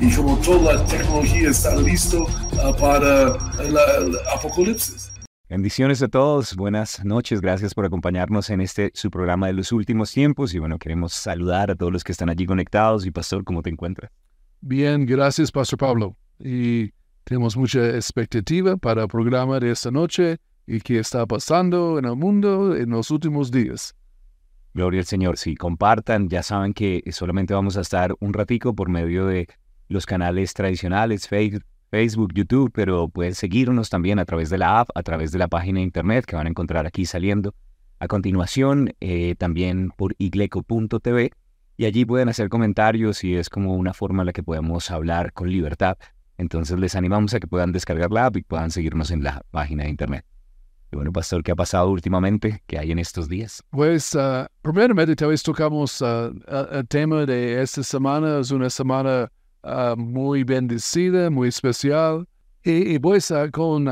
y como toda la tecnología está listo uh, para el apocalipsis. Bendiciones a todos, buenas noches, gracias por acompañarnos en este su programa de los últimos tiempos y bueno, queremos saludar a todos los que están allí conectados y Pastor, ¿cómo te encuentras? Bien, gracias Pastor Pablo y tenemos mucha expectativa para el programa de esta noche y qué está pasando en el mundo en los últimos días. Gloria al Señor. Sí, compartan. Ya saben que solamente vamos a estar un ratico por medio de los canales tradicionales, Facebook, YouTube, pero pueden seguirnos también a través de la app, a través de la página de internet que van a encontrar aquí saliendo. A continuación, eh, también por igleco.tv y allí pueden hacer comentarios y es como una forma en la que podemos hablar con libertad. Entonces les animamos a que puedan descargar la app y puedan seguirnos en la página de internet. Y bueno, Pastor, ¿qué ha pasado últimamente? ¿Qué hay en estos días? Pues, uh, primeramente, tal vez tocamos uh, el tema de esta semana. Es una semana uh, muy bendecida, muy especial. Y, pues, con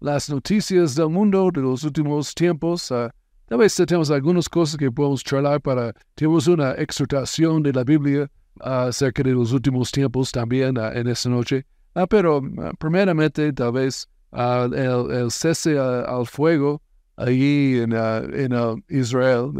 las noticias del mundo de los últimos tiempos, tal vez tenemos algunas cosas que podemos charlar para... Tenemos una exhortación de la Biblia acerca de los últimos tiempos también en esta noche. pero, primeramente, tal vez el, cese al fuego allí en, en Israel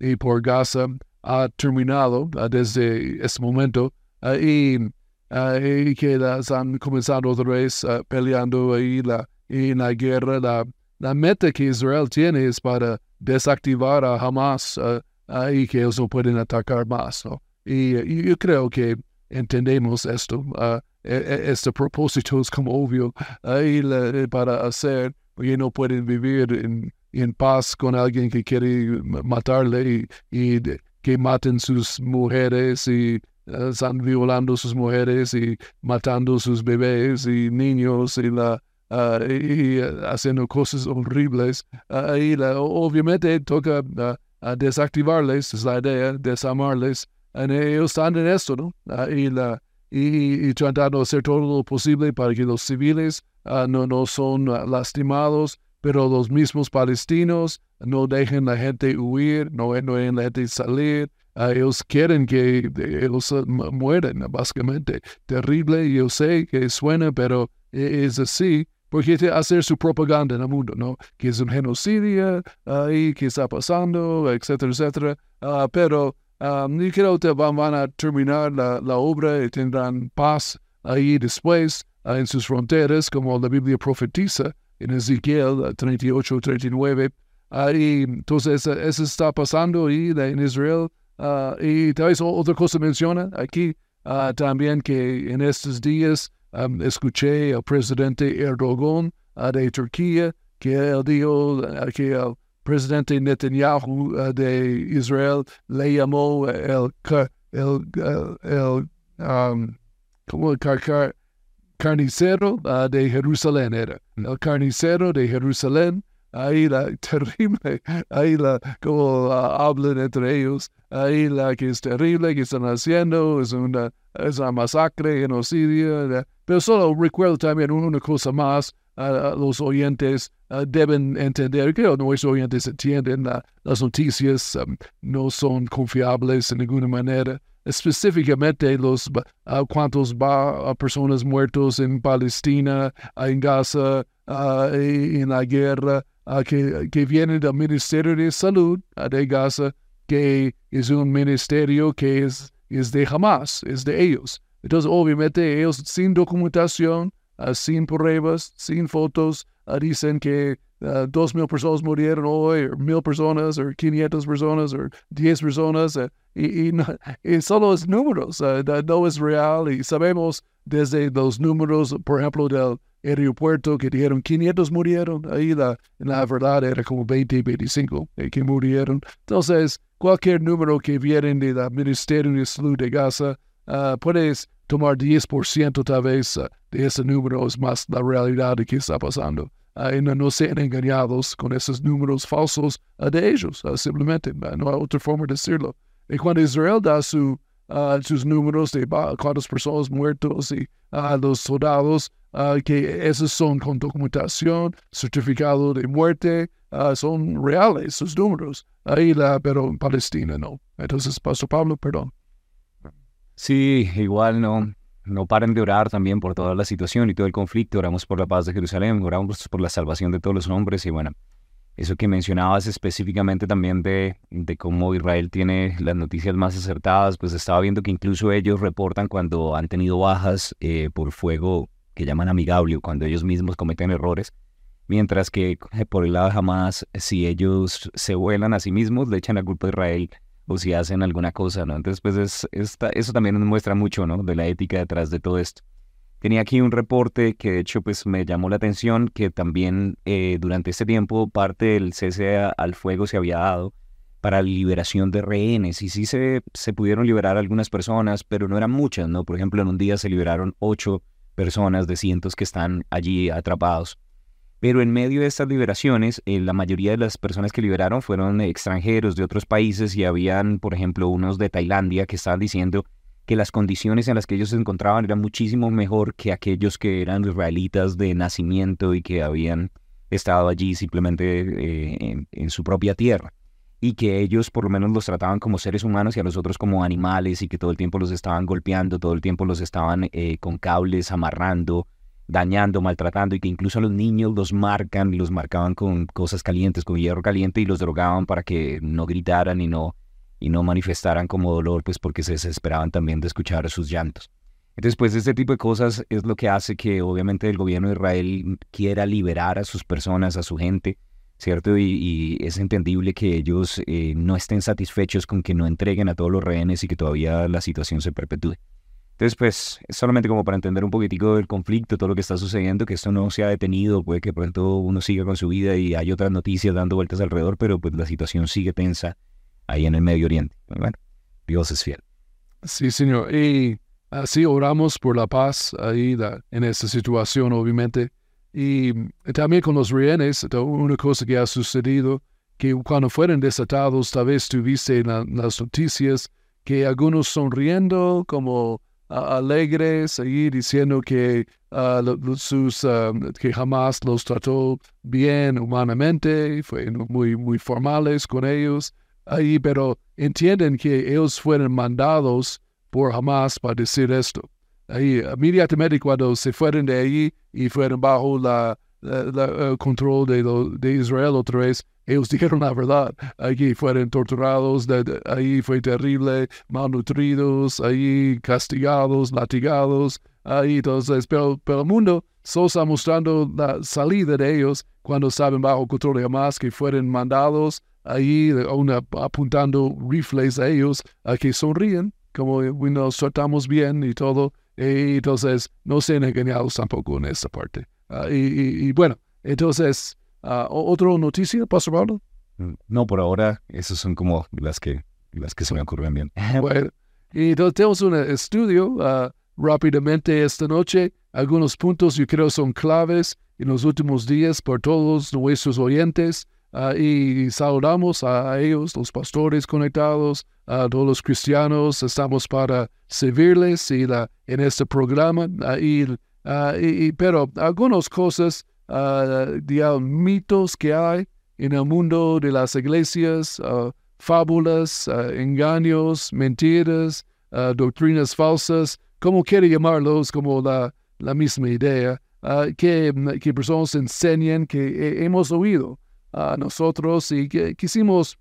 y por Gaza ha terminado desde ese momento y, y, que han comenzado otra vez peleando ahí la, en la guerra. La, la meta que Israel tiene es para desactivar a Hamas y que ellos no pueden atacar más. Y, y, yo creo que entendemos esto. E, e, este propósito es como obvio ahí eh, para hacer, porque no pueden vivir en, en paz con alguien que quiere matarle y, que maten sus mujeres y están violando sus mujeres y matando sus bebés y niños y la uh, y, haciendo cosas horribles. ahí obviamente toca desactivarles, es la idea, desamarles. Y ellos están en esto, ¿no? y la y, tratando de hacer todo lo posible para que los civiles ah, no, no son ah, lastimados, pero los mismos palestinos no dejen la gente huir, no, dejen la gente salir. Ah, ellos quieren que ellos mueran, básicamente. Terrible, yo sé que suena, pero e, es así porque hacer su propaganda en el mundo, ¿no? Que es un genocidio ahí, que está pasando, etcétera, etcétera. pero Um, y creo que van, a terminar la, obra y tendrán paz ahí después uh, en sus fronteras, como la Biblia profetiza en Ezequiel 38, 39. y entonces eso está pasando ahí en Israel. Uh, y tal vez otra cosa menciona aquí uh, también que en estos días um, escuché al presidente Erdogan de Turquía que él dijo que el presidente Netanyahu uh, de Israel le llamó el, el, el, um, como el car, carnicero uh, de Jerusalén era, el carnicero de Jerusalén, ahí la terrible, ahí la, como uh, hablan entre ellos, ahí la que es terrible que están haciendo, es una, es una masacre, genocidio, pero solo recuerdo también una cosa más, los oyentes deben entender, creo que nuestros oyentes entienden, las noticias um, no son confiables de ninguna manera. Específicamente los uh, cuántos va, personas muertos en Palestina, en Gaza, en la guerra, que, que vienen del Ministerio de Salud de Gaza, que es un ministerio que es, es de Hamas, es de ellos. Entonces, obviamente, ellos sin documentación, uh, sin pruebas, sin fotos, uh, dicen que uh, dos mil personas murieron hoy, o mil personas, o quinientas personas, o diez personas, y, y, no, y, solo es números, no es real, y sabemos desde los números, por ejemplo, del aeropuerto que dijeron 500 murieron, ahí la, la verdad era como 20, 25 eh, que murieron. Entonces, cualquier número que viene del Ministerio de Salud de Gaza, ah, puedes tomar 10% tal vez ah, de ese número, es más la realidad de qué está pasando. Ah, y no, no sean engañados con esos números falsos de ellos, simplemente, no hay otra forma de decirlo. Y cuando Israel da su, sus números de cuántas personas muertos y a los soldados, que esos son con documentación, certificado de muerte, son reales sus números. Ahí la, pero en Palestina no. Entonces, Pastor Pablo, perdón. Sí, igual no, no paren de orar también por toda la situación y todo el conflicto. Oramos por la paz de Jerusalén, oramos por la salvación de todos los hombres y bueno, eso que mencionabas específicamente también de, de cómo Israel tiene las noticias más acertadas, pues estaba viendo que incluso ellos reportan cuando han tenido bajas eh, por fuego que llaman amigable, cuando ellos mismos cometen errores, mientras que eh, por el lado de Hamas, si ellos se vuelan a sí mismos, le echan la culpa a Israel o si hacen alguna cosa, ¿no? Entonces, pues es, eso también nos muestra mucho, ¿no? De la ética detrás de todo esto. Tenía aquí un reporte que de hecho pues me llamó la atención que también eh, durante este tiempo parte del cese al fuego se había dado para liberación de rehenes y sí se, se pudieron liberar algunas personas, pero no eran muchas, ¿no? Por ejemplo, en un día se liberaron ocho personas de cientos que están allí atrapados. Pero en medio de estas liberaciones, eh, la mayoría de las personas que liberaron fueron extranjeros de otros países y habían, por ejemplo, unos de Tailandia que estaban diciendo que las condiciones en las que ellos se encontraban eran muchísimo mejor que aquellos que eran israelitas de nacimiento y que habían estado allí simplemente eh, en, su propia tierra. Y que ellos por lo menos los trataban como seres humanos y a los otros como animales y que todo el tiempo los estaban golpeando, todo el tiempo los estaban eh, con cables amarrando, dañando, maltratando y que incluso a los niños los marcan, los marcaban con cosas calientes, con hierro caliente y los drogaban para que no gritaran y no, y no manifestaran como dolor, pues porque se desesperaban también de escuchar sus llantos. Entonces, pues este tipo de cosas es lo que hace que obviamente el gobierno de Israel quiera liberar a sus personas, a su gente, ¿cierto? Y, es entendible que ellos eh, no estén satisfechos con que no entreguen a todos los rehenes y que todavía la situación se perpetúe. Entonces, pues, es solamente como para entender un poquitico del conflicto, todo lo que está sucediendo, que esto no se ha detenido, puede que pronto uno siga con su vida y hay otras noticias dando vueltas alrededor, pero pues la situación sigue tensa ahí en el Medio Oriente. Bueno, Dios es fiel. Sí, Señor. Y así oramos por la paz ahí en esta situación, obviamente. Y también con los rehenes, una cosa que ha sucedido, que cuando fueron desatados, tal vez tuviste en las noticias que algunos sonriendo como alegres, ahí diciendo que, ah, sus, ah, que jamás los trató bien humanamente, fue muy, muy formales con ellos, ahí, pero entienden que ellos fueron mandados por Hamas para decir esto. Ahí, inmediatamente cuando se fueron de ahí y fueron bajo la, el control de, de Israel otra vez, ellos dijeron la verdad. Allí fueron torturados, ahí fue terrible, malnutridos, ahí castigados, latigados. Ahí entonces, pero, pero el mundo solo está mostrando la salida de ellos cuando saben bajo control de Hamas que fueron mandados ahí apuntando rifles a ellos a que sonríen, como nos tratamos bien y todo. Y entonces no sean engañados tampoco en esta parte. Ah, y, bueno, entonces Uh, ¿Otra noticia, Pastor Pablo? Mm, no, por ahora, esas son como las que, las que se me ocurren bien. bueno, y entonces tenemos un estudio uh, rápidamente esta noche. Algunos puntos yo creo son claves en los últimos días por todos nuestros oyentes. Uh, y saludamos a ellos, los pastores conectados, a todos los cristianos. Estamos para servirles y en este programa. y, pero algunas cosas uh, mitos que hay en el mundo de las iglesias, uh, fábulas, uh, engaños, mentiras, doctrinas falsas, como quiere llamarlos, como la, la misma idea, que, que, personas enseñan que hemos oído a nosotros y que quisimos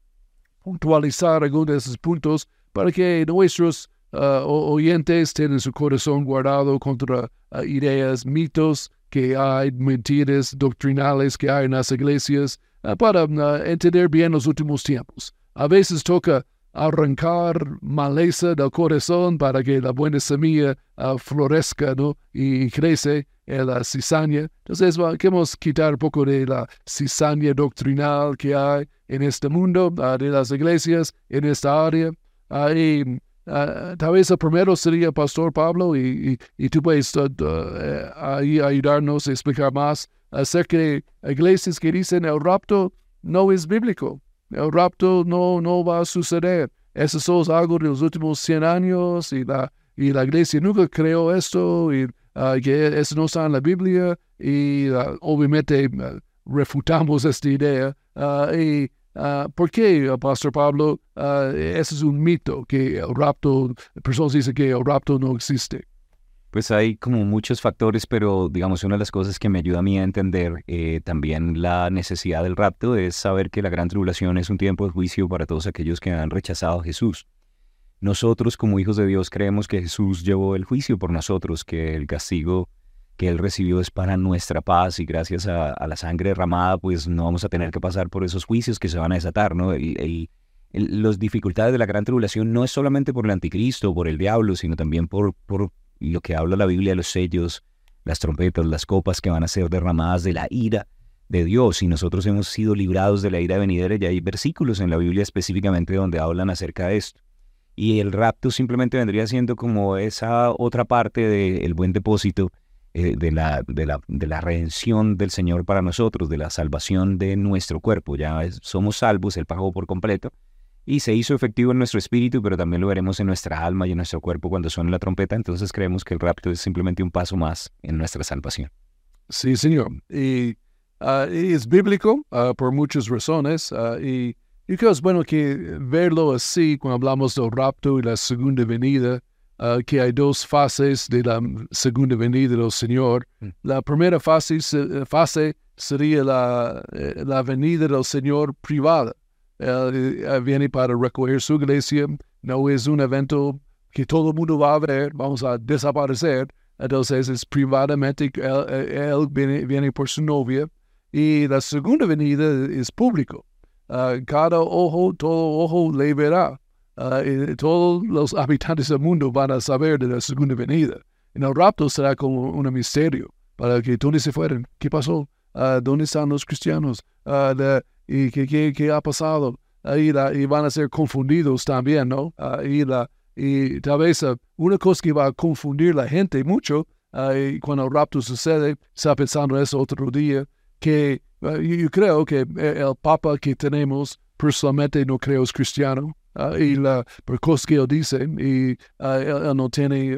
puntualizar algunos de esos puntos para que nuestros oyentes tengan su corazón guardado contra ideas, mitos que hay mentiras doctrinales que hay en las iglesias ah, para ah, entender bien los últimos tiempos. A veces toca arrancar maleza del corazón para que la buena semilla uh, florezca ¿no? y crece en la cizaña. Entonces queremos quitar un poco de la cizaña doctrinal que hay en este mundo, de las iglesias, en esta área. y ah, tal vez el primero sería Pastor Pablo y, y, tú puedes uh, ahí ayudarnos a explicar más acerca de iglesias que dicen el rapto no es bíblico. El rapto no, no va a suceder. Eso es algo de los últimos 100 años y la, y la iglesia nunca creó esto y que eso no está en la Biblia y obviamente refutamos esta idea. y Uh, ¿Por qué, Pastor Pablo, uh, ese es un mito, que el rapto, personas dicen que el rapto no existe? Pues hay como muchos factores, pero digamos una de las cosas que me ayuda a mí a entender eh, también la necesidad del rapto es saber que la gran tribulación es un tiempo de juicio para todos aquellos que han rechazado a Jesús. Nosotros como hijos de Dios creemos que Jesús llevó el juicio por nosotros, que el castigo que Él recibió es para nuestra paz y gracias a, la sangre derramada, pues no vamos a tener que pasar por esos juicios que se van a desatar, ¿no? las dificultades de la gran tribulación no es solamente por el anticristo, por el diablo, sino también por, por lo que habla la Biblia, los sellos, las trompetas, las copas que van a ser derramadas de la ira de Dios. Y nosotros hemos sido librados de la ira venidera y hay versículos en la Biblia específicamente donde hablan acerca de esto. Y el rapto simplemente vendría siendo como esa otra parte del buen depósito eh, de, la, de, la, de, la, redención del Señor para nosotros, de la salvación de nuestro cuerpo. Ya somos salvos, Él pagó por completo y se hizo efectivo en nuestro espíritu, pero también lo veremos en nuestra alma y en nuestro cuerpo cuando suene la trompeta. Entonces creemos que el rapto es simplemente un paso más en nuestra salvación. Sí, Señor. Y, ah, es bíblico ah, por muchas razones. Uh, y, y creo es bueno que verlo así cuando hablamos del rapto y la segunda venida Ah, que hay dos fases de la segunda venida del Señor. Mm. La primera fase, eh, fase sería la, eh, la venida del Señor privada. Él eh, viene para recoger su iglesia, no es un evento que todo el mundo va a ver, vamos a desaparecer. Entonces es privadamente, él, viene, por su novia. Y la segunda venida es público. Ah, cada ojo, todo ojo le verá. Ah, todos los habitantes del mundo van a saber de la segunda venida. En el rapto será como un misterio para que dónde se fueron, qué pasó, uh, dónde están los cristianos, uh, y qué, qué, ha pasado. y, y, van a ser confundidos también, ¿no? y, la, y tal vez una cosa que va a confundir la gente mucho y cuando el rapto sucede, está pensando eso otro día, que yo creo que el Papa que tenemos personalmente no creo es cristiano. Ah, y la, por cosas que él dice, y ah, él, no tiene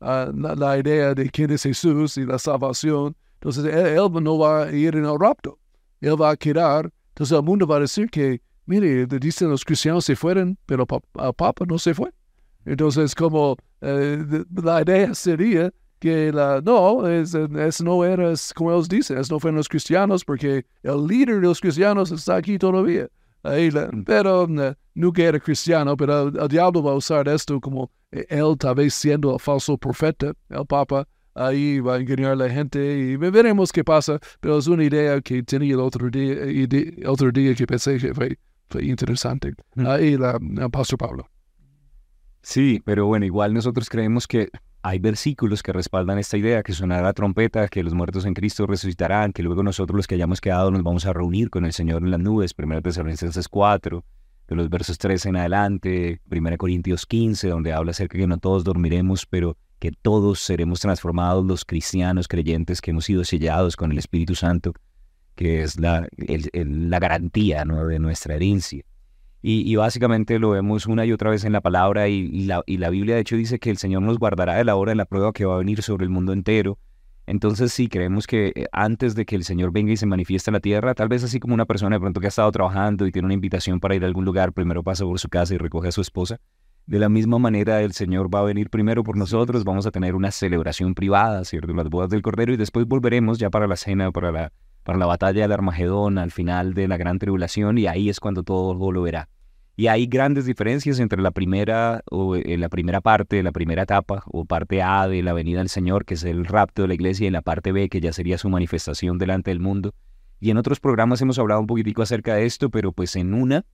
ah, la, idea de quién es Jesús y la salvación. Entonces, él, no va a ir en el rapto. Él va a quedar. Entonces, el mundo va a decir que, mire, dicen los cristianos se fueron, pero el Papa no se fue. Entonces, como eh, la idea sería que la, no, es, no era como ellos dicen, es no fueron los cristianos, porque el líder de los cristianos está aquí todavía. Mm. pero nunca era cristiano, pero el, diablo va a usar esto como eh, él tal vez siendo el falso profeta, el Papa, ahí va a engañar a la gente y veremos qué pasa, pero es una idea que tenía el otro día, otro día que pensé que fue, interesante. Mm. Ahí la, el Pastor Pablo. Sí, pero bueno, igual nosotros creemos que hay versículos que respaldan esta idea, que sonará la trompeta, que los muertos en Cristo resucitarán, que luego nosotros los que hayamos quedado nos vamos a reunir con el Señor en las nubes, 1 Tesalonicenses 4, de los versos 3 en adelante, 1 Corintios 15, donde habla acerca de que no todos dormiremos, pero que todos seremos transformados, los cristianos creyentes que hemos sido sellados con el Espíritu Santo, que es la, la garantía de nuestra herencia. Y, básicamente lo vemos una y otra vez en la palabra y, la, y, la, Biblia de hecho dice que el Señor nos guardará de la hora de la prueba que va a venir sobre el mundo entero. Entonces sí, creemos que eh, antes de que el Señor venga y se manifieste en la tierra, tal vez así como una persona de pronto que ha estado trabajando y tiene una invitación para ir a algún lugar, primero pasa por su casa y recoge a su esposa. De la misma manera el Señor va a venir primero por nosotros, vamos a tener una celebración privada, ¿cierto? Las bodas del Cordero y después volveremos ya para la cena, para la, para la batalla del Armagedón, al final de la gran tribulación y ahí es cuando todo lo verá. Y hay grandes diferencias entre la primera, o, eh, la primera parte, la primera etapa, o parte A de la venida del Señor, que es el rapto de la iglesia, y la parte B, que ya sería su manifestación delante del mundo. Y en otros programas hemos hablado un poquitico acerca de esto, pero pues en una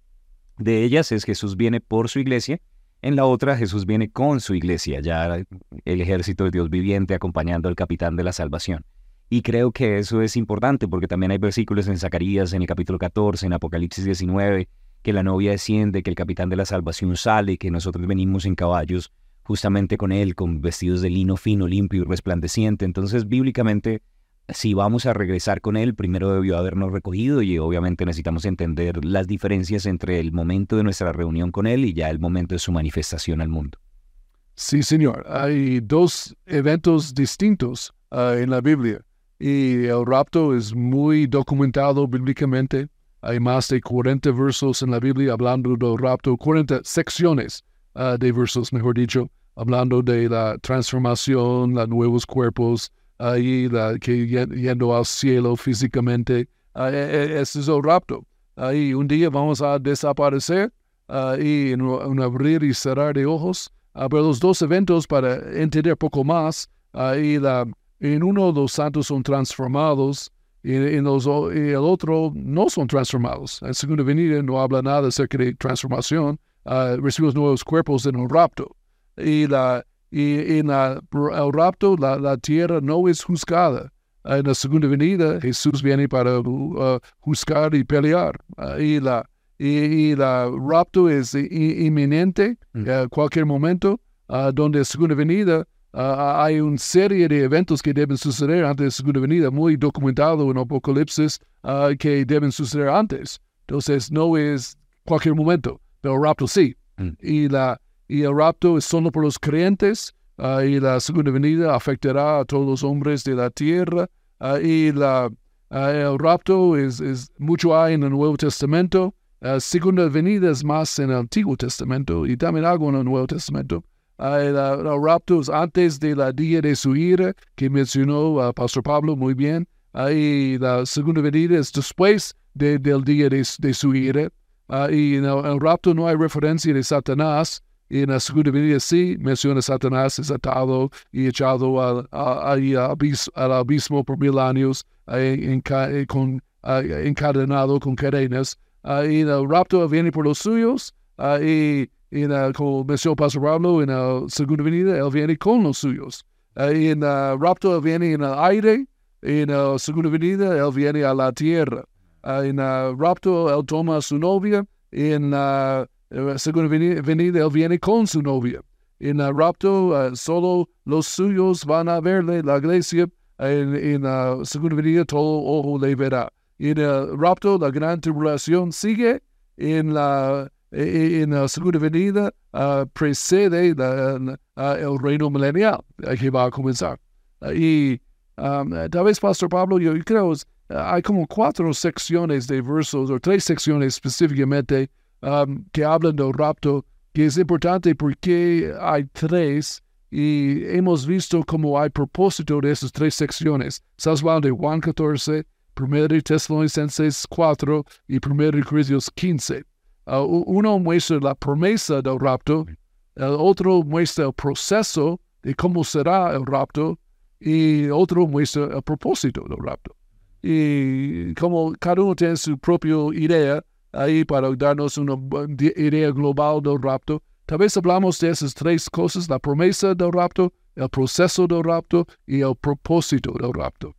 de ellas es Jesús viene por su iglesia, en la otra Jesús viene con su iglesia, ya el ejército de Dios viviente acompañando al capitán de la salvación. Y creo que eso es importante porque también hay versículos en Zacarías, en el capítulo 14, en Apocalipsis 19, que la novia desciende, que el capitán de la salvación sale, que nosotros venimos en caballos justamente con él, con vestidos de lino fino, limpio y resplandeciente. Entonces, bíblicamente, si vamos a regresar con él, primero debió habernos recogido y obviamente necesitamos entender las diferencias entre el momento de nuestra reunión con él y ya el momento de su manifestación al mundo. Sí, señor. Hay dos eventos distintos ah, en la Biblia y el rapto es muy documentado bíblicamente. Hay más de 40 versos en la Biblia hablando del rapto, 40 secciones ah, de versos, mejor dicho, hablando de la transformación, los nuevos cuerpos, ahí la, que yendo al cielo físicamente. Uh, ese es el rapto. Ahí un día vamos a desaparecer y en un abrir y cerrar de ojos. pero los dos eventos, para entender poco más, ahí la, en uno los santos son transformados y en los, el otro no son transformados. En segunda venida no habla nada acerca de transformación. recibimos nuevos cuerpos en un rapto y, la, y en el rapto la, tierra no es juzgada. En la segunda venida Jesús viene para uh, juzgar y pelear. y la y, la rapto es inminente, mm. uh, cualquier momento, uh, donde la segunda venida hay una serie de eventos que deben suceder antes de la segunda venida, muy documentado en Apocalipsis, que deben suceder antes. Entonces no es cualquier momento, pero el rapto sí. Mm. Y la y el rapto es solo por los creyentes, uh, y la segunda venida afectará a todos los hombres de la tierra, uh, y la, uh, el rapto es, es, mucho hay en el Nuevo Testamento, segunda venida es más en el Antiguo Testamento y también algo en el Nuevo Testamento. El, el, rapto es antes de la día de su ira, que mencionó Pastor Pablo muy bien, y la segunda venida es después de, del día de, de su ira. y en el, el rapto no hay referencia de Satanás, y en la segunda venida sí menciona Satanás es atado y echado al, al abismo por mil años, eh, con, encadenado con cadenas. y el rapto viene por los suyos. y en, como mencionó Pastor Pablo, en la segunda venida, él viene con los suyos. y en el rapto, viene en el aire. Y en la segunda venida, él viene a la tierra. en el rapto, él toma a su novia. En la según venida, él viene con su novia. En el rapto, uh, solo los suyos van a verle, la iglesia. En, la segunda venida, todo ojo le verá. En el rapto, la gran tribulación sigue. En la, e, en la segunda venida, precede el reino milenial que va a comenzar. y um, tal vez, Pastor Pablo, yo creo hay como cuatro secciones de versos, o tres secciones específicamente Um, que hablan del rapto, que es importante porque hay tres y hemos visto cómo hay propósito de esas tres secciones. Estás hablando de Juan 14, 1 de Tesalonicenses 4 y 1 de Corintios 15. Uh, uno muestra la promesa del rapto, el otro muestra el proceso de cómo será el rapto y otro muestra el propósito del rapto. Y como cada uno tiene su propia idea, ahí para darnos una idea global del rapto. Tal vez hablamos de esas tres cosas, la promesa del rapto, el proceso del rapto y el propósito del rapto.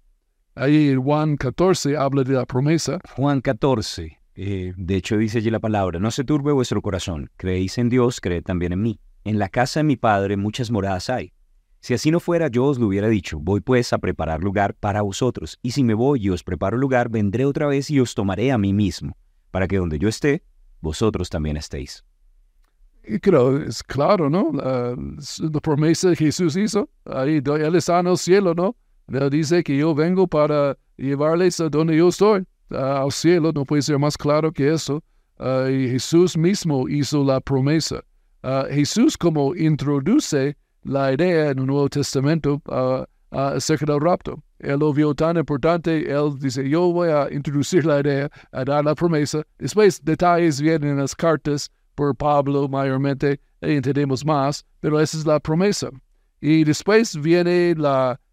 Ahí Juan 14 habla de la promesa. Juan 14, eh, de hecho dice allí la palabra, no se turbe vuestro corazón, creéis en Dios, creed también en mí. En la casa de mi Padre muchas moradas hay. Si así no fuera, yo os lo hubiera dicho, voy pues a preparar lugar para vosotros, y si me voy y os preparo lugar, vendré otra vez y os tomaré a mí mismo para que donde yo esté, vosotros también estéis. Y creo, es claro, ¿no? La, promesa que Jesús hizo, ahí Él está en el cielo, ¿no? Él dice que yo vengo para llevarles a donde yo estoy, al cielo, no puede ser más claro que eso. Ah, y Jesús mismo hizo la promesa. Ah, Jesús como introduce la idea en el Nuevo Testamento uh, acerca del rapto. Él lo vio tan importante, él dice, yo voy a introducir la idea, a dar la promesa. Después detalles vienen en las cartas por Pablo mayormente, y entendemos más, pero esa es la promesa. Y después viene e,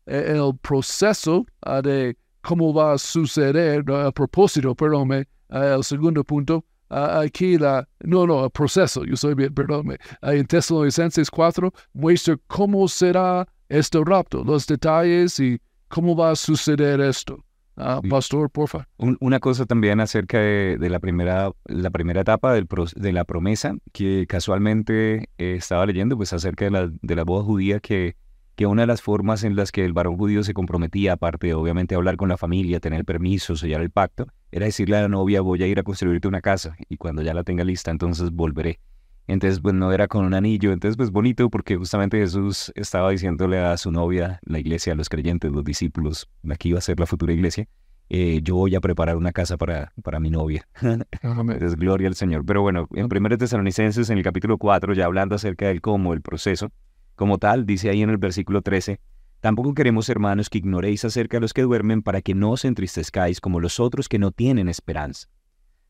el proceso ah, de cómo va a suceder, el propósito, perdónme, ah, el segundo punto, ah, aquí la, no, no, el proceso, yo soy bien, perdónme, en Tesalonicenses 4 muestra cómo será este rapto, los detalles y cómo va a suceder esto. Ah, pastor, porfa. una cosa también acerca de, la, primera, la primera etapa del de la promesa, que casualmente eh, estaba leyendo, pues acerca de la, de la boda judía, que, que una de las formas en las que el varón judío se comprometía, aparte de obviamente hablar con la familia, tener permiso, sellar el pacto, era decirle a la novia, voy a ir a construirte una casa y cuando ya la tenga lista, entonces volveré. Entonces, pues no era con un anillo. Entonces, pues bonito porque justamente Jesús estaba diciéndole a su novia, la iglesia, a los creyentes, los discípulos, aquí iba a ser la futura iglesia, eh, yo voy a preparar una casa para, para mi novia. es gloria al Señor. Pero bueno, en 1 Tesalonicenses, en el capítulo 4, ya hablando acerca del cómo, el proceso, como tal, dice ahí en el versículo 13, Tampoco queremos, hermanos, que ignoréis acerca de los que duermen para que no os entristezcáis como los otros que no tienen esperanza.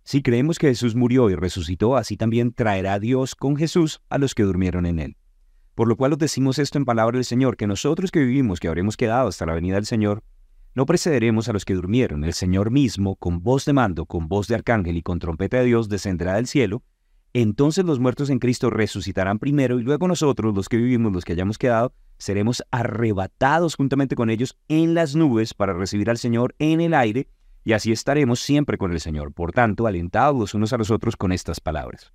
Si creemos que Jesús murió y resucitó, así también traerá Dios con Jesús a los que durmieron en él. Por lo cual os decimos esto en palabra del Señor, que nosotros que vivimos, que habremos quedado hasta la venida del Señor, no precederemos a los que durmieron. El Señor mismo, con voz de mando, con voz de arcángel y con trompeta de Dios, descenderá del cielo. Entonces los muertos en Cristo resucitarán primero y luego nosotros, los que vivimos, los que hayamos quedado, seremos arrebatados juntamente con ellos en las nubes para recibir al Señor en el aire y así estaremos siempre con el Señor. Por tanto, alentados unos a los otros con estas palabras.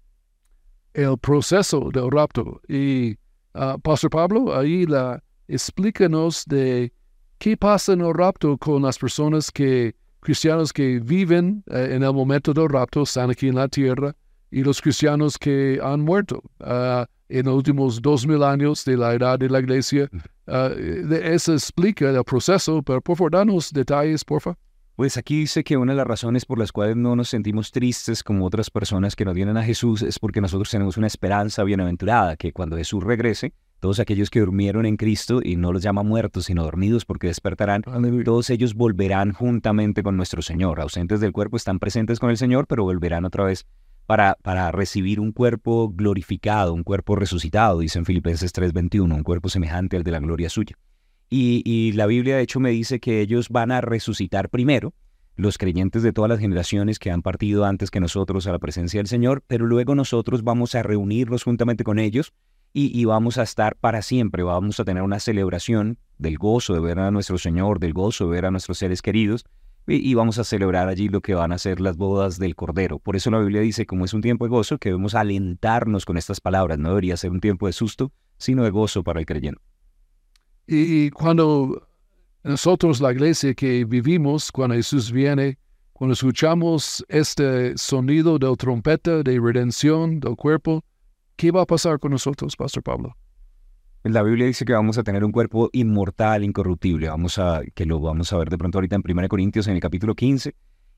El proceso del rapto. Y, uh, Pastor Pablo, ahí la, explícanos de qué pasa en el rapto con las personas que, cristianos que viven eh, en el momento del rapto, están aquí en la tierra, y los cristianos que han muerto uh, en los últimos dos mil años de la edad de la iglesia. Uh, de eso explica el proceso, pero por favor, danos detalles, por favor. Pues aquí dice que una de las razones por las cuales no nos sentimos tristes como otras personas que no vienen a Jesús es porque nosotros tenemos una esperanza bienaventurada, que cuando Jesús regrese, todos aquellos que durmieron en Cristo, y no los llama muertos, sino dormidos porque despertarán, todos ellos volverán juntamente con nuestro Señor. Ausentes del cuerpo están presentes con el Señor, pero volverán otra vez para, para recibir un cuerpo glorificado, un cuerpo resucitado, dice en Filipenses 3:21, un cuerpo semejante al de la gloria suya. Y, la Biblia de hecho me dice que ellos van a resucitar primero, los creyentes de todas las generaciones que han partido antes que nosotros a la presencia del Señor, pero luego nosotros vamos a reunirnos juntamente con ellos y, vamos a estar para siempre, vamos a tener una celebración del gozo de ver a nuestro Señor, del gozo de ver a nuestros seres queridos, y, y, vamos a celebrar allí lo que van a ser las bodas del Cordero. Por eso la Biblia dice, como es un tiempo de gozo, que debemos alentarnos con estas palabras, no debería ser un tiempo de susto, sino de gozo para el creyente. Y, cuando nosotros, la iglesia que vivimos, cuando Jesús viene, cuando escuchamos este sonido de trompeta de redención del cuerpo, ¿qué va a pasar con nosotros, Pastor Pablo? La Biblia dice que vamos a tener un cuerpo inmortal, incorruptible. Vamos a, que lo vamos a ver de pronto ahorita en 1 Corintios en el capítulo 15.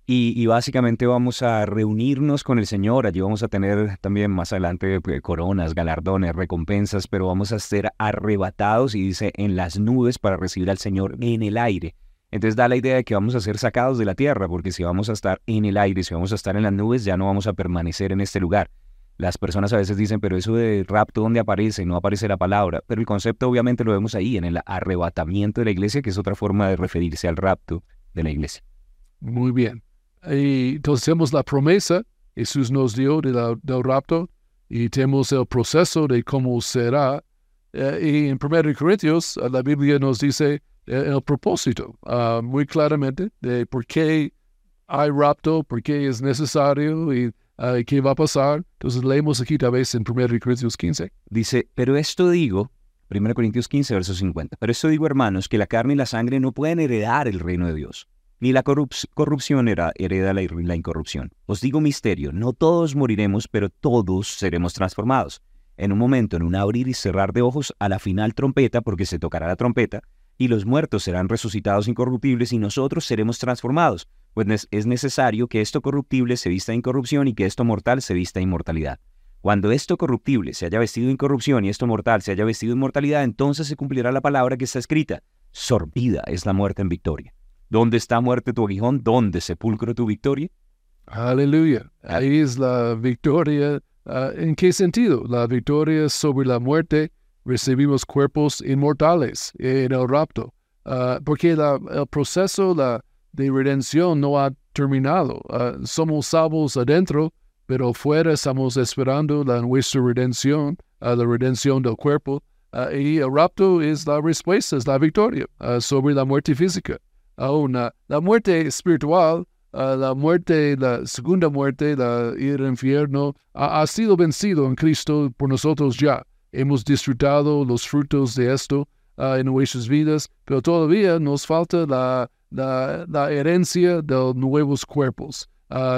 Y, básicamente vamos a reunirnos con el Señor. Allí vamos a tener también más adelante pues, coronas, galardones, recompensas, pero vamos a ser arrebatados y dice en las nubes para recibir al Señor en el aire. Entonces da la idea de que vamos a ser sacados de la tierra, porque si vamos a estar en el aire, si vamos a estar en las nubes, ya no vamos a permanecer en este lugar. Las personas a veces dicen, pero eso de rapto, ¿dónde aparece? No aparece la palabra. Pero el concepto obviamente lo vemos ahí, en el arrebatamiento de la iglesia, que es otra forma de referirse al rapto de la iglesia. Muy bien. Y entonces tenemos la promesa, Jesús nos dio de del rapto, y tenemos el proceso de cómo será. Eh, y en 1 Corintios, la Biblia nos dice eh, el, propósito ah, muy claramente de por qué hay rapto, por qué es necesario y ah, qué va a pasar. Entonces leemos aquí tal vez en 1 Corintios 15. Dice, pero esto digo, 1 Corintios 15, verso 50, pero esto digo hermanos, que la carne y la sangre no pueden heredar el reino de Dios ni la corrupción hereda la, incorrupción. Os digo misterio, no todos moriremos, pero todos seremos transformados. En un momento, en un abrir y cerrar de ojos, a la final trompeta, porque se tocará la trompeta, y los muertos serán resucitados incorruptibles y nosotros seremos transformados, pues es necesario que esto corruptible se vista incorrupción y que esto mortal se vista inmortalidad. Cuando esto corruptible se haya vestido incorrupción y esto mortal se haya vestido inmortalidad, entonces se cumplirá la palabra que está escrita. Sorbida es la muerte en victoria. ¿Dónde está muerte tu aguijón? ¿Dónde sepulcro tu victoria? Aleluya. Ahí es la victoria. Ah, ¿En qué sentido? La victoria sobre la muerte. Recibimos cuerpos inmortales en el rapto. Ah, porque el proceso de redención no ha terminado. Ah, somos salvos adentro, pero fuera estamos esperando la nuestra redención, la redención del cuerpo. y el rapto es la respuesta, es la victoria sobre la muerte física. Aún. la muerte espiritual, la muerte, la segunda muerte, la ir al infierno, ha, sido vencido en Cristo por nosotros ya. Hemos disfrutado los frutos de esto en nuestras vidas, pero todavía nos falta la, herencia de nuevos cuerpos.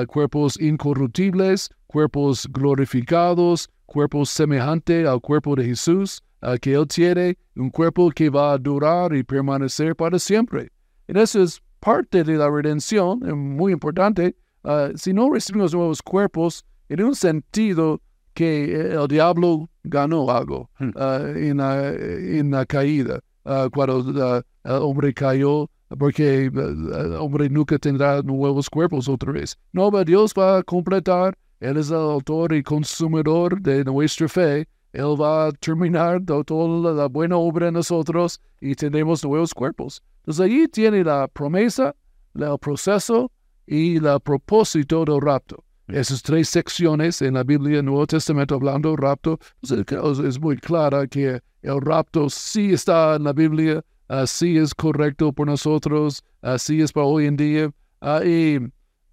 cuerpos incorruptibles, cuerpos glorificados, cuerpos semejantes al cuerpo de Jesús, que Él tiene, un cuerpo que va a durar y permanecer para siempre. Y eso es parte de la redención, muy importante. Ah, si no recibimos nuevos cuerpos, en un sentido que el diablo ganó algo hmm. ah, en, la, en, la, caída, uh, cuando el hombre cayó, porque el hombre nunca tendrá nuevos cuerpos otra vez. No, pero Dios va a completar, Él es el autor y consumidor de nuestra fe, Él va a terminar toda la buena obra en nosotros y tendremos nuevos cuerpos. Entonces allí tiene la promesa, el proceso y el propósito del rapto. Esas tres secciones en la Biblia, Nuevo Testamento, hablando del rapto, pues, es muy clara que el rapto sí está en la Biblia, así es correcto por nosotros, así es para hoy en día. Ah,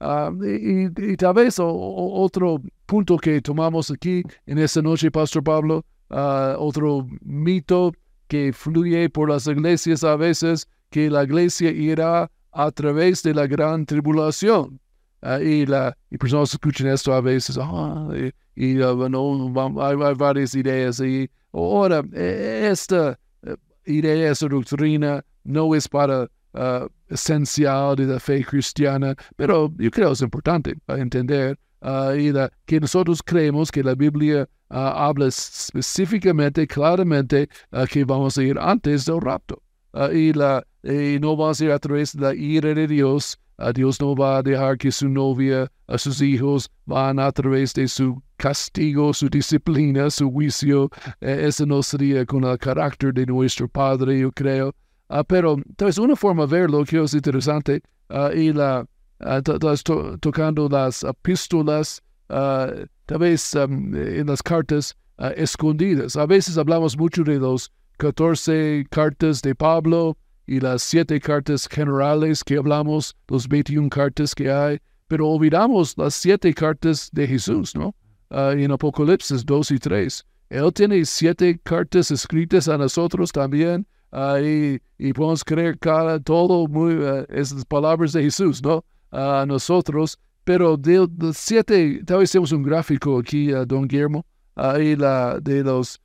ah, y, tal vez otro punto que tomamos aquí en esta noche, Pastor Pablo, ah, otro mito que fluye por las iglesias a veces, que la iglesia irá a través de la gran tribulación. Ah, y, la, y personas escuchan esto a veces, ah, y, bueno, hay, varias ideas. Y ahora, e, esta eh, idea, esta doctrina, no es para uh, esencial de la fe cristiana, pero yo creo que es importante entender y que nosotros creemos que la Biblia uh, habla específicamente, claramente, que vamos a ir antes del rapto. y, la, no vamos a ir a través de la ira de Dios, Dios no va a dejar que su novia, sus hijos, van a través de su castigo, su disciplina, su juicio. Eh, eso no sería con el carácter de nuestro Padre, yo creo. Pero vez una forma de verlo que es interesante y la uh, tocando las epístolas, tal vez um, en las cartas escondidas. A veces hablamos mucho de los 14 cartas de Pablo, y las siete cartas generales que hablamos, los 21 cartas que hay, pero olvidamos las siete cartas de Jesús, ¿no? Ah, en Apocalipsis 2 y 3. Él tiene siete cartas escritas a nosotros también uh, y, podemos creer cada, todo muy, uh, esas palabras de Jesús, ¿no? A nosotros, pero de, los siete, tal vez tenemos un gráfico aquí, don Guillermo, ahí la, de las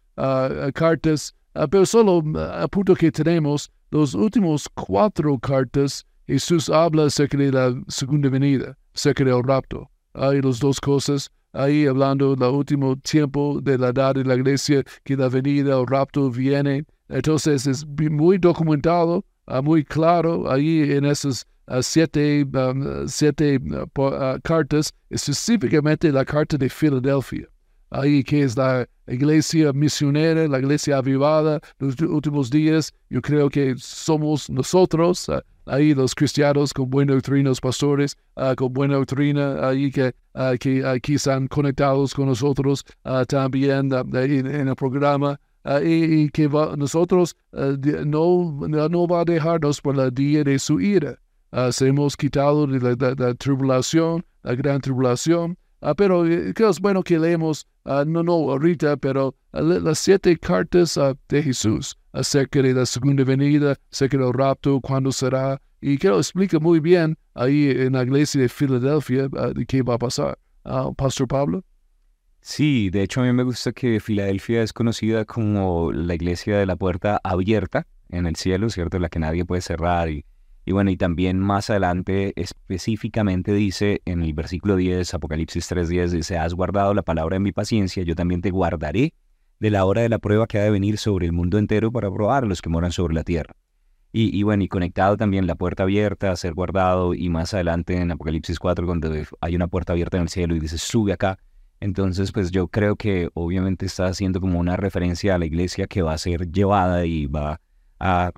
cartas, pero solo a punto que tenemos los últimos cuatro cartas, Jesús habla acerca de la segunda venida, acerca del rapto. Hay las dos cosas, ahí hablando del último tiempo de la edad de la iglesia, que la venida, el rapto viene. Entonces es muy documentado, ah, muy claro ahí en esas ah, siete, um, siete ah, cartas, específicamente la carta de Filadelfia ahí que es la iglesia misionera, la iglesia avivada, los últimos días, yo creo que somos nosotros, ah, ahí los cristianos con buena doctrina, los pastores ah, con buena doctrina, ahí que, uh, que aquí están conectados con nosotros también en, el programa. Y, que nosotros no, no va a dejarnos por el día de su ira. Se hemos quitado de la tribulación, la gran tribulación, Ah, pero eh, que es bueno que leemos, uh, no, no ahorita, pero uh, las siete cartas de Jesús acerca de la segunda venida, acerca del rapto, cuándo será, y que lo explica muy bien ahí en la iglesia de Filadelfia de qué va a pasar. Pastor Pablo. Sí, de hecho a mí me gusta que Filadelfia es conocida como la iglesia de la puerta abierta en el cielo, ¿cierto? La que nadie puede cerrar y y bueno, y también más adelante específicamente dice en el versículo 10, Apocalipsis 3.10, dice, has guardado la palabra de mi paciencia, yo también te guardaré de la hora de la prueba que ha de venir sobre el mundo entero para probar a los que moran sobre la tierra. Y, bueno, y conectado también la puerta abierta, ser guardado, y más adelante en Apocalipsis 4, cuando hay una puerta abierta en el cielo y dice, sube acá. Entonces, pues yo creo que obviamente está haciendo como una referencia a la iglesia que va a ser llevada y va a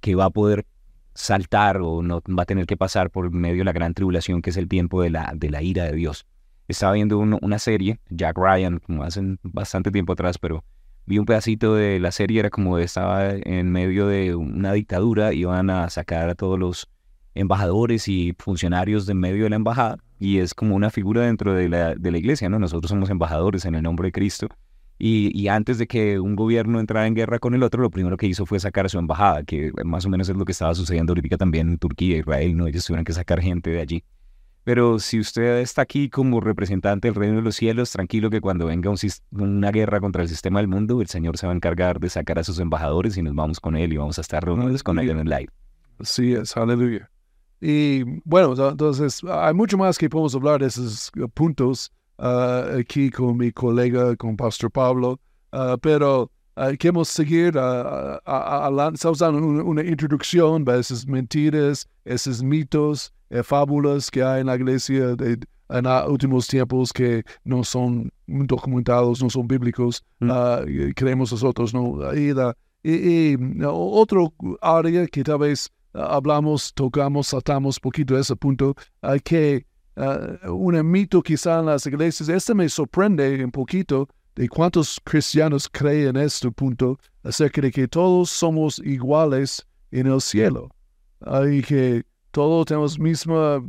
que va a poder saltar o no va a tener que pasar por medio de la gran tribulación que es el tiempo de la, de la ira de Dios. Estaba viendo una serie, Jack Ryan, como hace bastante tiempo atrás, pero vi un pedacito de la serie, era como estaba en medio de una dictadura, iban a sacar a todos los embajadores y funcionarios de medio de la embajada y es como una figura dentro de la, de la iglesia, ¿no? Nosotros somos embajadores en el nombre de Cristo y, y, antes de que un gobierno entrara en guerra con el otro, lo primero que hizo fue sacar a su embajada, que más o menos es lo que estaba sucediendo ahorita también en Turquía, Israel, ¿no? Ellos tuvieron que sacar gente de allí. Pero si usted está aquí como representante del reino de los cielos, tranquilo que cuando venga una guerra contra el sistema del mundo, el Señor se va a encargar de sacar a sus embajadores y nos vamos con Él y vamos a estar reunidos con Él en el live. Sí, es, aleluya. Y bueno, entonces hay mucho más que podemos hablar de esos puntos uh, aquí con mi colega, con Pastor Pablo, uh, pero uh, queremos seguir. Estamos dando una, una, introducción a esas mentiras, esos mitos, eh, fábulas que hay en la iglesia de, en los últimos tiempos que no son documentados, no son bíblicos, mm. creemos nosotros, ¿no? Y, y, y otro área que tal vez hablamos, tocamos, saltamos poquito ese punto, que uh, un mito quizá en las iglesias, este me sorprende un poquito de cuántos cristianos creen en este punto acerca de que todos somos iguales en el cielo y que todos tenemos misma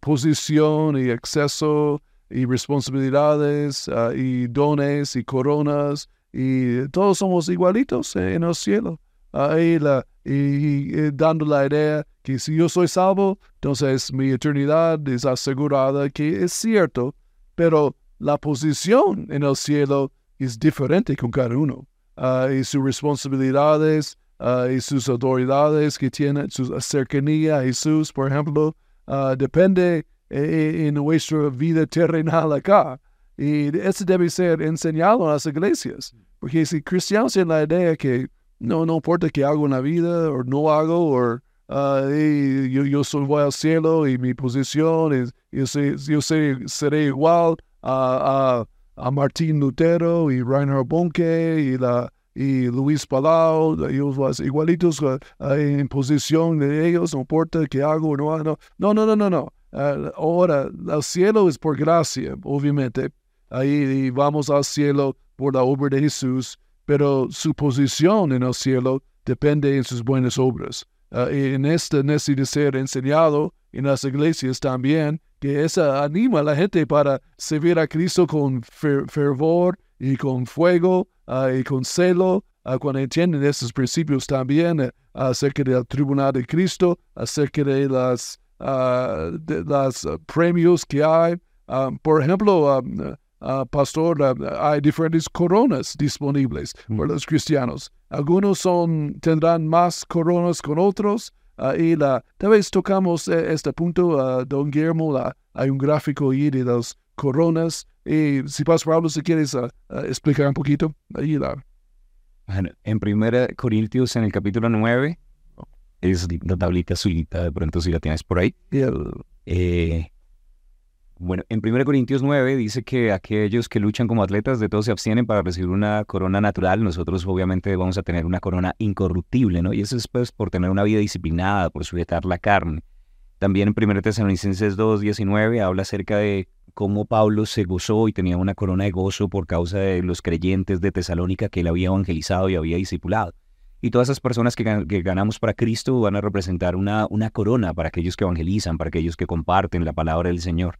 posición y acceso y responsabilidades uh, y dones y coronas y todos somos igualitos en el cielo. Ahí la, y, dando la idea que si yo soy salvo, entonces mi eternidad es asegurada, que es cierto, pero la posición en el cielo es diferente con cada uno. Ah, y sus responsabilidades uh, y sus autoridades que tienen, su cercanía a Jesús, por ejemplo, uh, depende eh, en nuestra vida terrenal acá. Y eso debe ser enseñado en las iglesias. Porque si cristianos tienen la idea que no, no importa que hago en la vida o no hago, o uh, yo, yo soy, voy al cielo y mi posición es, yo, sé, yo sé, seré igual a, a, a, Martín Lutero y Reinhard Bonke y, la, y Luis Palau, ellos igualitos uh, en posición de ellos, no importa que hago o no hago. No, no, no, no, no. Uh, ahora, el cielo es por gracia, obviamente. Ahí vamos al cielo por la obra de Jesús pero su posición en el cielo depende de sus buenas obras. Uh, y en esto necesita ser enseñado en las iglesias también, que esa anima a la gente para servir a Cristo con fervor y con fuego uh, y con celo, uh, cuando entienden esos principios también acerca del tribunal de Cristo, acerca de las, de las premios que hay. por ejemplo, uh, pastor, uh, hay diferentes coronas disponibles mm. para los cristianos. Algunos son, tendrán más coronas con otros. Uh, y la, tal vez tocamos eh, este punto, don Guillermo, la, hay un gráfico ahí de las coronas. Y si Pastor Pablo, si quieres explicar un poquito, ahí la... Bueno, en Primera Corintios, en el capítulo 9, es la tablita azulita, de pronto si la tienes por ahí. Eh, bueno, en 1 Corintios 9 dice que aquellos que luchan como atletas de todos se abstienen para recibir una corona natural. Nosotros obviamente vamos a tener una corona incorruptible, ¿no? Y eso es pues por tener una vida disciplinada, por sujetar la carne. También en 1 Tesalonicenses 2, 19 habla acerca de cómo Pablo se gozó y tenía una corona de gozo por causa de los creyentes de Tesalónica que él había evangelizado y había discipulado. Y todas esas personas que, ganamos para Cristo van a representar una, una corona para aquellos que evangelizan, para aquellos que comparten la palabra del Señor.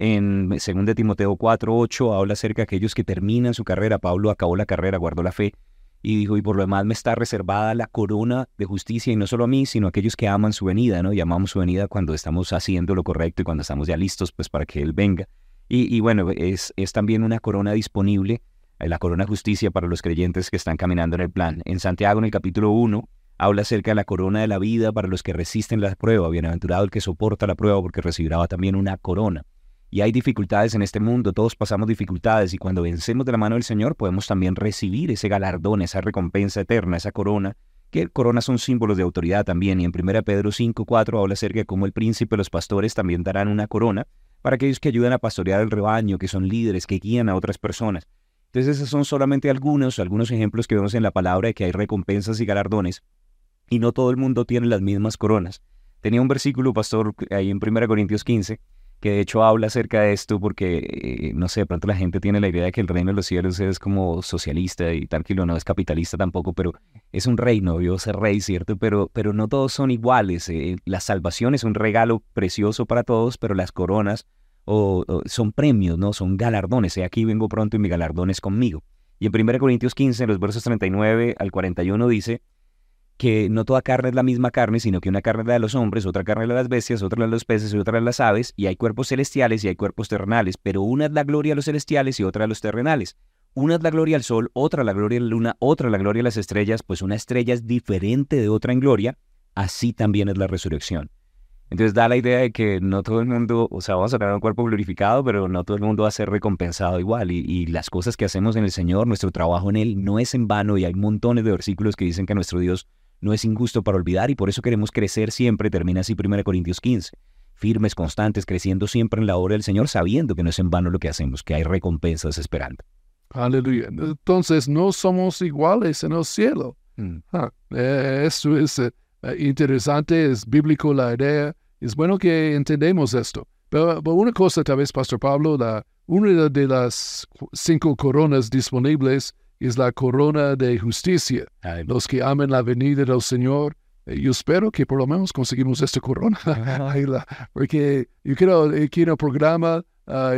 En 2 Timoteo 4, 8 habla acerca de aquellos que terminan su carrera. Pablo acabó la carrera, guardó la fe y dijo, y por lo demás me está reservada la corona de justicia, y no solo a mí, sino a aquellos que aman su venida, ¿no? Y amamos su venida cuando estamos haciendo lo correcto y cuando estamos ya listos, pues, para que Él venga. Y, bueno, es, es también una corona disponible, eh, la corona de justicia para los creyentes que están caminando en el plan. En Santiago, en el capítulo 1, habla acerca de la corona de la vida para los que resisten la prueba. Bienaventurado el que soporta la prueba, porque recibirá también una corona. Y hay dificultades en este mundo, todos pasamos dificultades y cuando vencemos de la mano del Señor podemos también recibir ese galardón, esa recompensa eterna, esa corona, que coronas son símbolos de autoridad también. Y en 1 Pedro 5.4 habla acerca de cómo el príncipe los pastores también darán una corona para aquellos que ayudan a pastorear el rebaño, que son líderes, que guían a otras personas. Entonces esos son solamente algunos, algunos ejemplos que vemos en la palabra de que hay recompensas y galardones y no todo el mundo tiene las mismas coronas. Tenía un versículo, pastor, ahí en 1 Corintios 15, que de hecho habla acerca de esto porque, eh, no sé, de pronto la gente tiene la idea de que el reino de los cielos es como socialista y tranquilo, no es capitalista tampoco, pero es un reino, Dios es rey, ¿cierto? Pero, pero no todos son iguales. Eh, la salvación es un regalo precioso para todos, pero las coronas o, son premios, ¿no? Son galardones. Y aquí vengo pronto y mi galardón es conmigo. Y en 1 Corintios 15, en los versos 39 al 41 dice, que no toda carne es la misma carne, sino que una carne es la de los hombres, otra carne es la de las bestias, otra la de los peces y otra de las aves, y hay cuerpos celestiales y hay cuerpos terrenales, pero una es la gloria de los celestiales y otra de los terrenales. Una es la gloria al sol, otra la gloria de la luna, otra la gloria de las estrellas, pues una estrella es diferente de otra en gloria, así también es la resurrección. Entonces da la idea de que no todo el mundo, o sea, vamos a tener un cuerpo glorificado, pero no todo el mundo va a ser recompensado igual. Y, y, las cosas que hacemos en el Señor, nuestro trabajo en Él, no es en vano. Y hay montones de versículos que dicen que nuestro Dios no es injusto para olvidar y por eso queremos crecer siempre, termina así 1 Corintios 15, firmes, constantes, creciendo siempre en la obra del Señor, sabiendo que no es en vano lo que hacemos, que hay recompensas esperando. Aleluya. Entonces no somos iguales en el cielo. Mm. Ah, eh, esto es eh, interesante, es bíblico la idea. Es bueno que entendemos esto. Pero, una cosa tal vez, Pastor Pablo, la, una de las cinco coronas disponibles es la corona de justicia. Los que amen la venida del Señor, eh, yo espero que por lo menos conseguimos esta corona. Porque yo quiero, aquí en el programa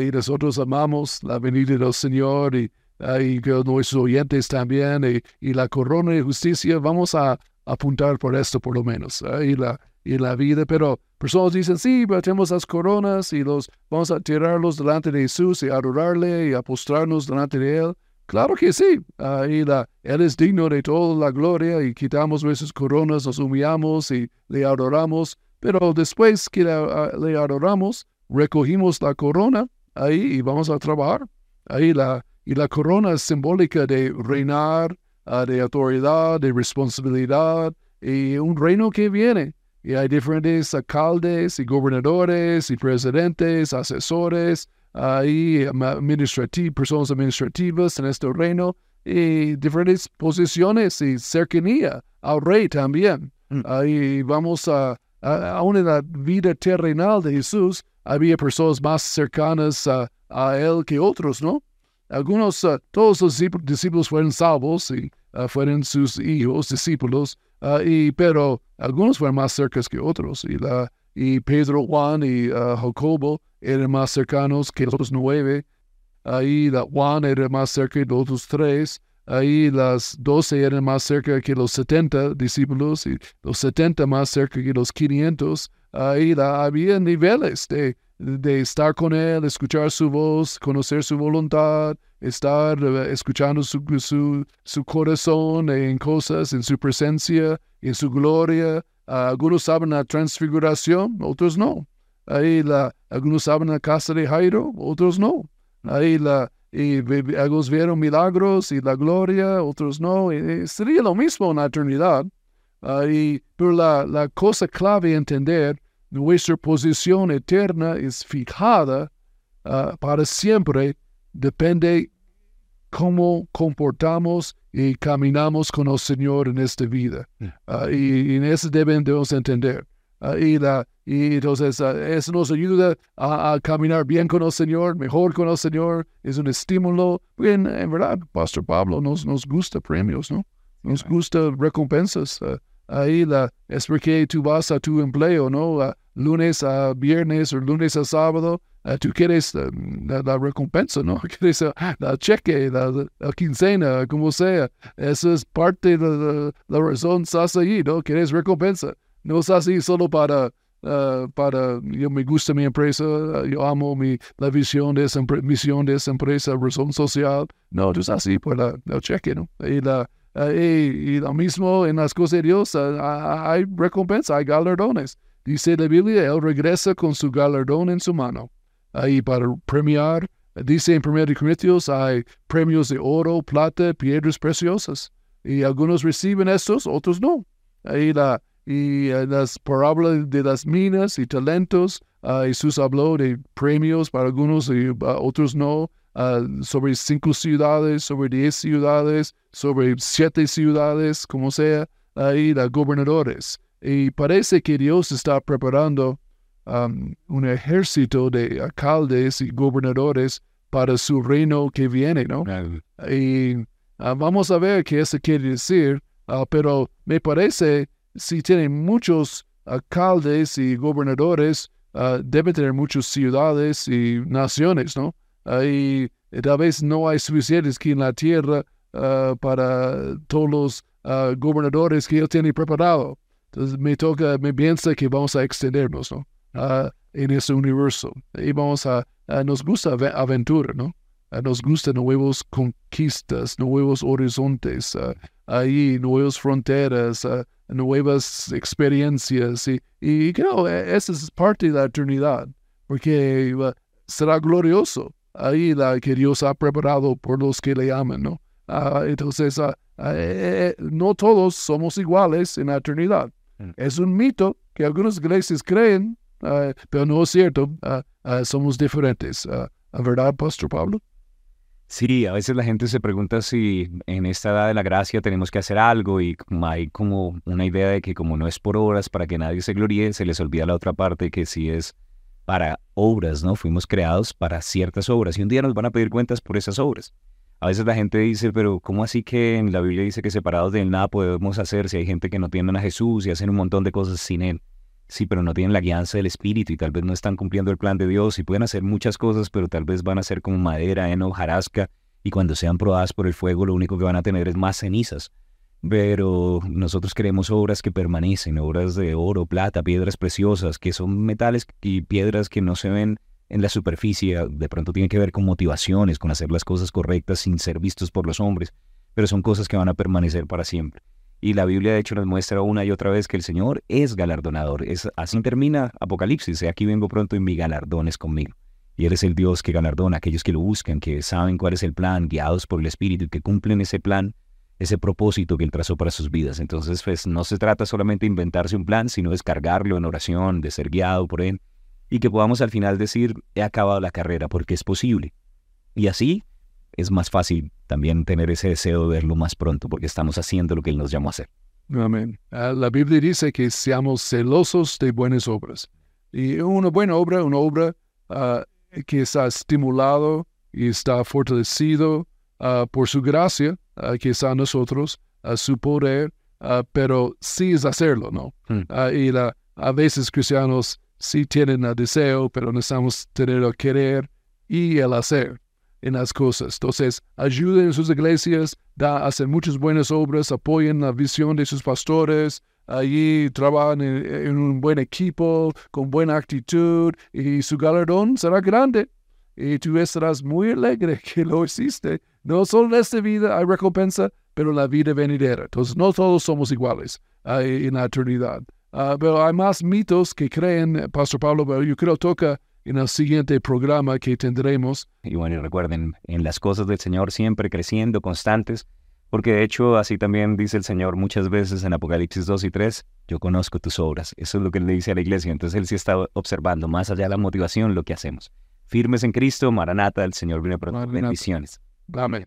y nosotros amamos la venida del Señor y, y nuestros oyentes también. Y, la corona de justicia, vamos a apuntar por esto por lo menos. y, la, y la vida, pero personas dicen, sí, pero tenemos las coronas y los vamos a tirarlos delante de Jesús y adorarle y apostrarnos delante de Él. Claro que sí. Ahí la, él es digno de toda la gloria y quitamos nuestras coronas, nos humillamos y le adoramos. Pero después que le, adoramos, recogimos la corona ahí y vamos a trabajar. Ahí la, y la corona es simbólica de reinar, ah, de autoridad, de responsabilidad y un reino que viene. Y hay diferentes alcaldes y gobernadores y presidentes, asesores, hay personas administrativas en este reino y diferentes posiciones y cercanía al rey también. Mm. Ahí vamos a, aún en la vida terrenal de Jesús, había personas más cercanas a, él que otros, ¿no? Algunos, uh, todos los discípulos fueron salvos y uh, fueron sus hijos, discípulos, uh, y, pero algunos fueron más cercanos que otros. Y, la, y Pedro, Juan y Jacobo eran más cercanos que los otros nueve. Ahí la Juan era más cerca de los otros tres. Ahí las doce eran más cerca que los setenta discípulos y los setenta más cerca que los quinientos. Ahí la, había niveles de, de estar con Él, escuchar su voz, conocer su voluntad, estar eh, escuchando su, su, su, corazón en cosas, en su presencia, en su gloria. Algunos saben la transfiguración, otros no. Ahí la, algunos saben la casa de Jairo, otros no. Ahí la, y algunos vieron milagros y la gloria, otros no. sería lo mismo en la eternidad. Ahí, pero la, la cosa clave entender, nuestra posición eterna es fijada ah, para siempre, depende cómo comportamos y caminamos con el Señor en esta vida. Mm. Ah, y, en eso debemos entender. Ah, y, la, y entonces ah, eso nos ayuda a, caminar bien con el Señor, mejor con el Señor, es un estímulo. En, en verdad, Pastor Pablo, nos, nos gusta premios, ¿no? Nos gusta recompensas. Ah, ahí la, es porque tú vas a tu empleo, ¿no? lunes a viernes o lunes a sábado, tú quieres la, recompensa, ¿no? Quieres la cheque, la, quincena, como sea. Eso es parte de la, razón, estás ahí, ¿no? Quieres recompensa. No es así solo para, uh, para, yo me gusta mi empresa, yo amo mi, la visión de esa, misión de esa empresa, razón social. No, es así por la, el cheque, ¿no? Y, la, uh, y, y, lo mismo en las cosas de Dios, uh, hay recompensa, hay galardones. Dice la Biblia, Él regresa con su galardón en su mano. Ahí para premiar, dice en 1 Corintios, hay premios de oro, plata, piedras preciosas. Y algunos reciben estos, otros no. Ahí la, y eh, las parábolas de las minas y talentos. Uh, Jesús habló de premios para algunos y uh, otros no, uh, sobre cinco ciudades, sobre diez ciudades, sobre siete ciudades, como sea, ahí los gobernadores. Y parece que Dios está preparando um, un ejército de alcaldes y gobernadores para su reino que viene, ¿no? Y uh, vamos a ver qué eso quiere decir, uh, pero me parece, si tienen muchos alcaldes y gobernadores, uh, debe tener muchas ciudades y naciones, ¿no? y tal vez no hay suficientes aquí en la tierra para todos los gobernadores que él tiene preparado. Entonces me toca, me piensa que vamos a extendernos, ¿no? En ese universo. Y vamos a, nos gusta aventura, ¿no? nos gustan nuevas conquistas, nuevos horizontes, ahí nuevas fronteras, nuevas experiencias. Y, y creo e, esa es parte de la eternidad, porque será glorioso ahí la que Dios ha preparado por los que le aman, ¿no? entonces, eh, eh, no todos somos iguales en la eternidad. Mm. Es un mito que algunas iglesias creen, uh, pero no es cierto. Uh, uh, somos diferentes. ¿Verdad, Pastor Pablo? Sí, a veces la gente se pregunta si en esta edad de la gracia tenemos que hacer algo y hay como una idea de que como no es por obras para que nadie se gloríe, se les olvida la otra parte que sí es para obras, ¿no? Fuimos creados para ciertas obras y un día nos van a pedir cuentas por esas obras. A veces la gente dice, pero ¿cómo así que en la Biblia dice que separados de él nada podemos hacer si hay gente que no tienen a Jesús y hacen un montón de cosas sin él? Sí, pero no tienen la guianza del Espíritu y tal vez no están cumpliendo el plan de Dios y pueden hacer muchas cosas, pero tal vez van a ser como madera, heno, jarasca y cuando sean probadas por el fuego lo único que van a tener es más cenizas. Pero nosotros queremos obras que permanecen, obras de oro, plata, piedras preciosas, que son metales y piedras que no se ven en la superficie, de pronto tiene que ver con motivaciones, con hacer las cosas correctas sin ser vistos por los hombres, pero son cosas que van a permanecer para siempre. Y la Biblia de hecho nos muestra una y otra vez que el Señor es galardonador. Es, así termina Apocalipsis, aquí vengo pronto y mi galardón es conmigo. Y eres el Dios que galardona a aquellos que lo buscan, que saben cuál es el plan, guiados por el Espíritu y que cumplen ese plan, ese propósito que Él trazó para sus vidas. Entonces, pues no se trata solamente de inventarse un plan, sino descargarlo en oración, de ser guiado por Él y que podamos al final decir, he acabado la carrera porque es posible. Y así es más fácil también tener ese deseo de verlo más pronto porque estamos haciendo lo que Él nos llamó a hacer. Amén. Ah, la Biblia dice que seamos celosos de buenas obras. Y una buena obra, una obra uh, que está estimulado y está fortalecido uh, por su gracia, uh, que está en nosotros, su poder, pero sí es hacerlo, ¿no? Hmm. y la, a veces cristianos sí tienen el deseo, pero necesitamos tener el querer y el hacer en las cosas. Entonces, ayuden en sus iglesias, da, hacen muchas buenas obras, apoyen la visión de sus pastores, allí trabajan en, un buen equipo, con buena actitud, y su galardón será grande. Y tú estarás muy alegre que lo hiciste. No solo en esta vida hay recompensa, pero en la vida venidera. Entonces, no todos somos iguales en la eternidad. Ah, pero hay más mitos que creen, Pastor Pablo, pero yo creo toca en el siguiente programa que tendremos. Y bueno, y recuerden, en las cosas del Señor siempre creciendo, constantes, porque de hecho así también dice el Señor muchas veces en Apocalipsis 2 y 3, yo conozco tus obras. Eso es lo que él le dice a la iglesia. Entonces él sí está observando más allá de la motivación lo que hacemos. Firmes en Cristo, Maranata, el Señor viene pronto. Bendiciones. Amén.